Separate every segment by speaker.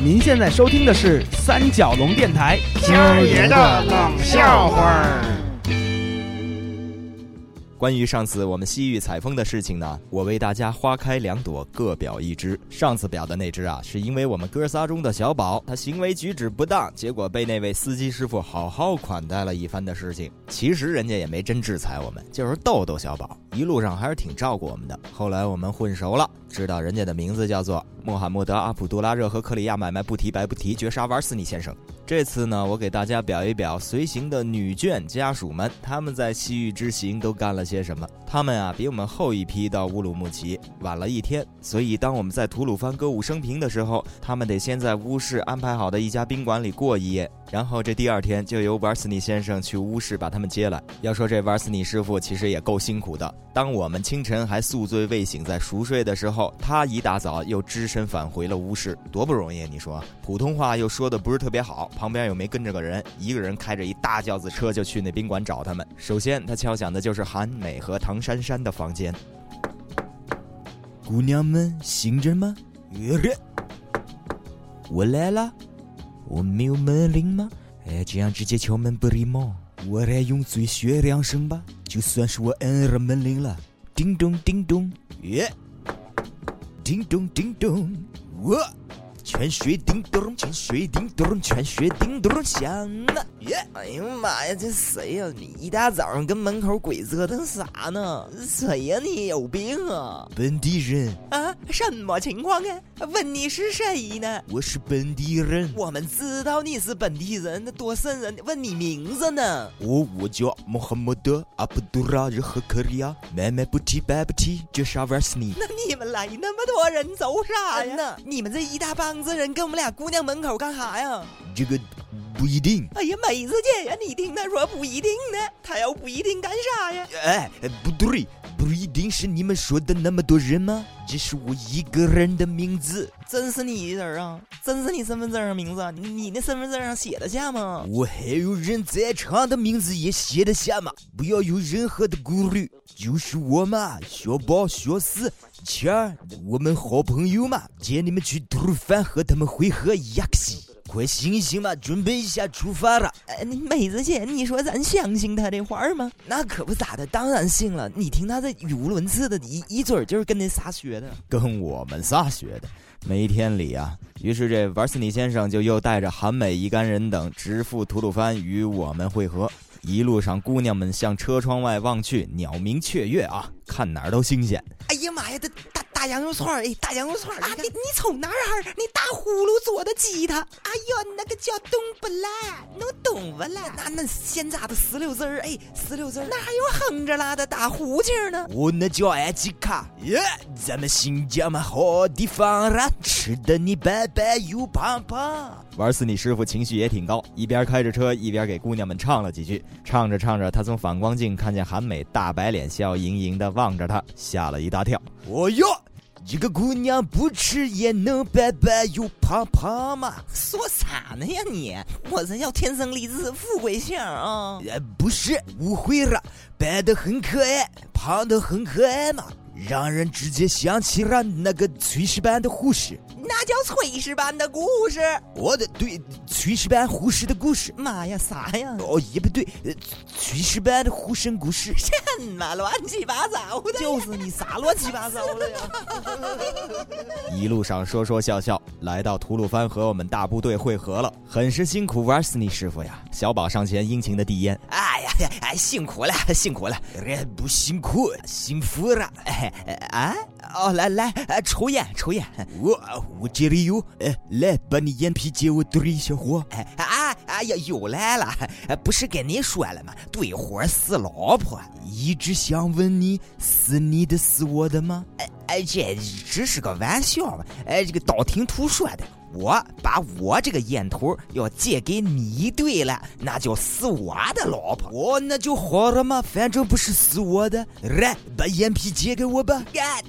Speaker 1: 您现在收听的是三角龙电台。
Speaker 2: 今儿爷的冷笑话儿。
Speaker 3: 关于上次我们西域采风的事情呢，我为大家花开两朵，各表一枝。上次表的那只啊，是因为我们哥仨中的小宝，他行为举止不当，结果被那位司机师傅好好款待了一番的事情。其实人家也没真制裁我们，就是逗逗小宝，一路上还是挺照顾我们的。后来我们混熟了，知道人家的名字叫做穆罕默德·阿卜杜拉·热和克里亚买卖不提白不提绝杀玩死你先生。这次呢，我给大家表一表随行的女眷家属们，他们在西域之行都干了些什么。他们啊，比我们后一批到乌鲁木齐晚了一天，所以当我们在吐鲁番歌舞升平的时候，他们得先在乌市安排好的一家宾馆里过一夜，然后这第二天就由玩死你先生去乌市把他们接来。要说这玩死你师傅其实也够辛苦的，当我们清晨还宿醉未醒在熟睡的时候，后他一大早又只身返回了乌市，多不容易！你说，普通话又说的不是特别好。旁边又没跟着个人，一个人开着一大轿子车就去那宾馆找他们。首先，他敲响的就是韩美和唐珊珊的房间。姑娘们醒着吗？我来了，我没有门铃吗？哎，这样直接敲门不礼貌，我来用嘴学两声吧，就算是我摁了门铃了。叮咚叮咚，耶！叮咚叮咚，我。泉水叮咚，泉水叮咚，泉水叮咚响了。耶！哎呀妈呀，这谁呀？你一大早上跟门口鬼折腾啥呢？谁呀？你有病啊？本地人
Speaker 4: 啊？什么情况啊？问你是谁呢？
Speaker 3: 我是本地人。
Speaker 4: 我们知道你是本地人，那多瘆人。问你名字呢？
Speaker 3: 我我叫穆罕默德·阿卜杜拉·热和克里亚，买卖不提白不提，绝杀瓦斯尼。
Speaker 4: 那你们来那么多人走啥呀？你们这一大帮。子人跟我们俩姑娘门口干啥呀？
Speaker 3: 这个不一定。
Speaker 4: 哎呀，妹子姐呀，你听他说不一定呢，他要不一定干啥呀？
Speaker 3: 哎，不对，不一定是你们说的那么多人吗？这是我一个人的名字，
Speaker 4: 真是你的人啊？真是你身份证上名字？你你那身份证上写的下吗？
Speaker 3: 我还有人在场的名字也写的下吗？不要有任何的顾虑，就是我嘛，小宝、小四。钱儿，我们好朋友嘛，接你们去吐鲁番和他们会合亚克西。快醒醒吧，准备一下出发了。
Speaker 4: 哎，妹子姐，你说咱相信他的话吗？那可不咋的，当然信了。你听他这语无伦次的，一一嘴就是跟那仨学的，
Speaker 3: 跟我们仨学的，没天理啊！于是这玩斯尼先生就又带着韩美一干人等直赴吐鲁番与我们会合。一路上，姑娘们向车窗外望去，鸟鸣雀跃啊，看哪儿都新鲜。
Speaker 4: 哎呀妈呀，这大大羊肉串儿，哎，大羊肉串儿啊！你你从哪儿？你大葫芦做的吉他？哎呦，那个叫冬不拉，弄懂不啦，那那鲜榨的石榴汁儿，哎，石榴汁儿，那还有哼着拉的大胡琴呢。
Speaker 3: 我那叫安吉卡耶，咱们新疆嘛好地方啦，吃的你白白又胖胖。玩死你师傅情绪也挺高，一边开着车一边给姑娘们唱了几句。唱着唱着，他从反光镜看见韩美大白脸笑盈盈的望着他，吓了一大跳。哦哟，这个姑娘不吃也能白白又胖胖吗？
Speaker 4: 说啥呢呀你？我这叫天生丽质富贵相啊！
Speaker 3: 呃，不是，误会了，白的很可爱，胖的很可爱嘛。让人直接想起了那个炊事班的护士，
Speaker 4: 那叫炊事班的故事。
Speaker 3: 我的对，炊事班护士的故事。
Speaker 4: 妈呀，啥呀？
Speaker 3: 哦，也不对，炊事班的护生故事。
Speaker 4: 什么乱七八糟的？就是你啥乱七八糟的呀？
Speaker 3: 一路上说说笑笑，来到吐鲁番和我们大部队会合了，很是辛苦瓦斯尼师傅呀。小宝上前殷勤的递烟。
Speaker 4: 哎呀呀，哎，辛苦了，辛苦了，
Speaker 3: 不辛苦，幸福了。
Speaker 4: 哎 啊哦，来来，抽烟抽烟，
Speaker 3: 我我这里有，哎，来把你眼皮借我对一下火。
Speaker 4: 哎啊哎呀，又来了，不是跟你说了吗？对火死老婆，
Speaker 3: 一直想问你是你的，是我的吗？
Speaker 4: 哎哎，这只是个玩笑嘛，哎，这个道听途说的。我把我这个烟头要借给你对了，那就是我的老婆。
Speaker 3: 哦，那就好了嘛，反正不是死我的。来，把烟皮借给我吧。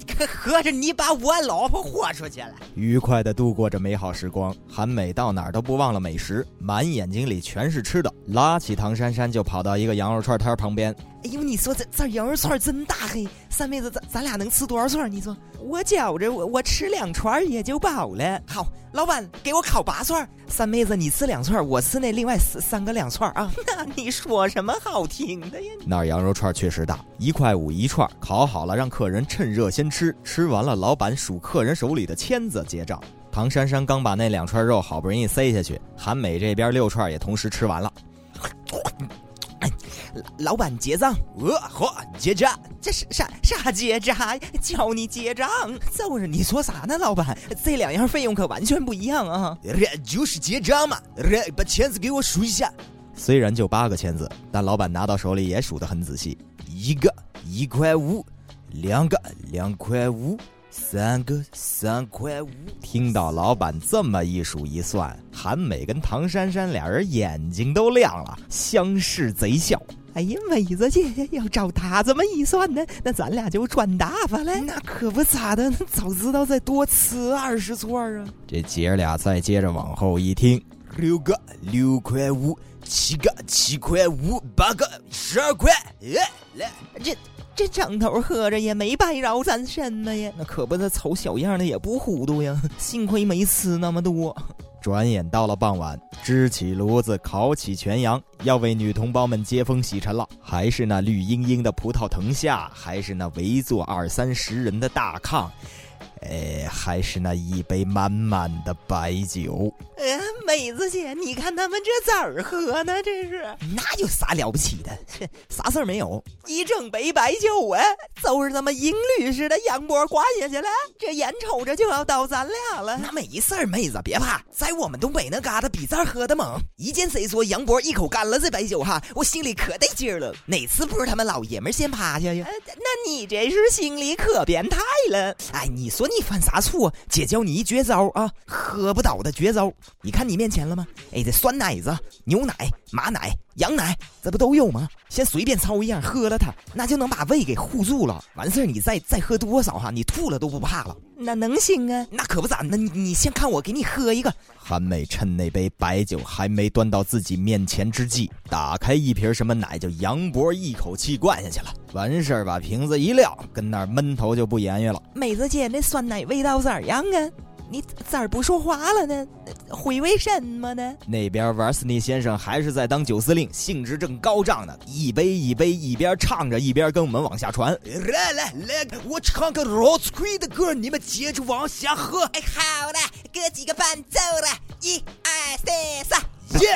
Speaker 4: 可合着你把我老婆豁出去了。
Speaker 3: 愉快的度过着美好时光，韩美到哪儿都不忘了美食，满眼睛里全是吃的，拉起唐珊珊就跑到一个羊肉串摊旁边。
Speaker 4: 哎呦，你说这这羊肉串真大嘿！三妹子，咱咱俩能吃多少串？你说我觉着我我吃两串也就饱了。好，老板给我烤八串。三妹子，你吃两串，我吃那另外三三个两串啊。那你说什么好听的呀？
Speaker 3: 那羊肉串确实大，一块五一串，烤好了让客人趁热先吃。吃完了，老板数客人手里的签子结账。唐珊珊刚把那两串肉好不容易塞下去，韩美这边六串也同时吃完了。
Speaker 4: 老板结账，
Speaker 3: 呃，好，结账。
Speaker 4: 这是啥啥结账？教你结账？就是你说啥呢？老板，这两样费用可完全不一样啊！
Speaker 2: 就是结账？嘛，把签子给我数一下。
Speaker 3: 虽然就八个签子，但老板拿到手里也数得很仔细。
Speaker 2: 一个一块五，两个两块五。三个三块五。
Speaker 3: 听到老板这么一数一算，韩美跟唐珊珊俩人眼睛都亮了，相视贼笑。
Speaker 4: 哎呀，妹子姐，要照他这么一算呢，那咱俩就赚大发了。那可不咋的，早知道再多吃二十串啊！
Speaker 3: 这姐俩再接着往后一听，
Speaker 2: 六个六块五，七个七块五，八个十二块。哎，来
Speaker 4: 这。这张头喝着也没白饶咱什么呀？那可不，这瞅小样的也不糊涂呀。幸亏没吃那么多。
Speaker 3: 转眼到了傍晚，支起炉子，烤起全羊，要为女同胞们接风洗尘了。还是那绿茵茵的葡萄藤下，还是那围坐二三十人的大炕。哎，还是那一杯满满的白酒。
Speaker 4: 哎，妹子姐，你看他们这咋儿喝呢？这是那有啥了不起的？啥事儿没有？一整杯白酒啊，就是这么英律似的，杨波灌下去了，这眼瞅着就要到咱俩了。那没事儿，妹子别怕，在我们东北那旮瘩比这儿喝的猛。一见谁说杨波一口干了这白酒哈，我心里可得劲儿了。哪次不是他们老爷们先趴下呀？那你这是心里可变态了。哎，你说。你犯啥错？姐教你一绝招啊，喝不倒的绝招。你看你面前了吗？哎，这酸奶子、牛奶、马奶、羊奶，这不都有吗？先随便抄一样喝了它，那就能把胃给护住了。完事儿你再再喝多少哈，你吐了都不怕了。那能行啊？那可不咋。的你你先看我给你喝一个。
Speaker 3: 韩美趁那杯白酒还没端到自己面前之际，打开一瓶什么奶，就杨博一口气灌下去了。完事儿把瓶子一撂，跟那儿闷头就不言语了。
Speaker 4: 美子姐，那酸奶味道咋样啊？你咋不说话了呢？回味什么呢？
Speaker 3: 那边瓦斯尼先生还是在当九司令，兴致正高涨呢，一杯一杯一边唱着一边跟我们往下传。
Speaker 2: 来来来，我唱个老崔的歌，你们接着往下喝。
Speaker 4: 哎，好了，哥几个伴奏了，一二三四，
Speaker 2: 耶！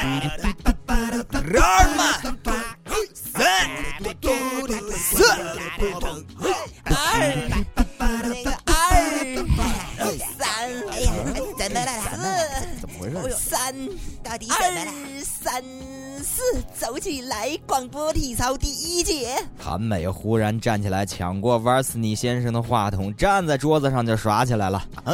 Speaker 2: 四，
Speaker 4: 走起来！广播体操第一节。
Speaker 3: 韩美忽然站起来，抢过瓦斯尼先生的话筒，站在桌子上就耍起来了。啊，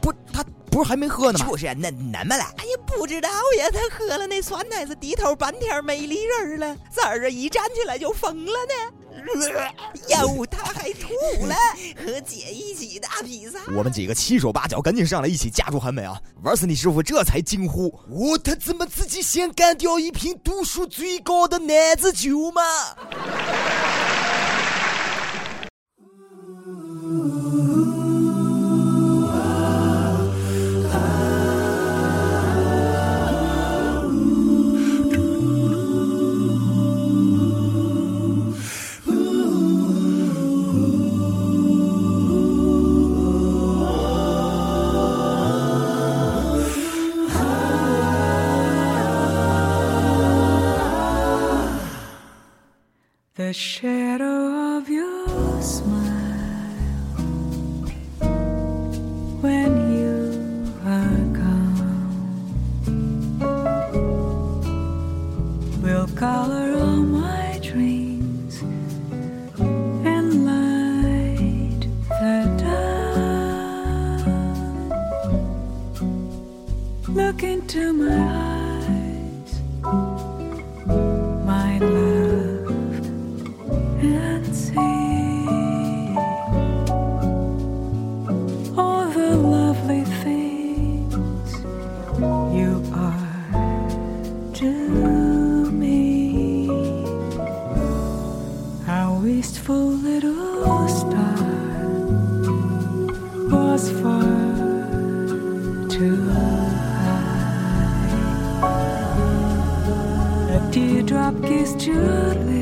Speaker 2: 不，他不是还没喝呢吗？
Speaker 4: 就是那那么了？哎呀，不知道呀，他喝了那酸奶是，低头半天没理人了，咋儿啊？一站起来就疯了呢？哟，他还吐了，和姐一起打比赛。
Speaker 3: 我们几个七手八脚赶紧上来一起架住韩美啊！玩死你师傅，这才惊呼：
Speaker 2: 我他怎么自己先干掉一瓶度数最高的奶子酒嘛
Speaker 5: ？The shadow of your smile when you are gone will color all my dreams and light the dawn. Look into my you are to me. Our wistful little star was far too high. A teardrop kissed your lips.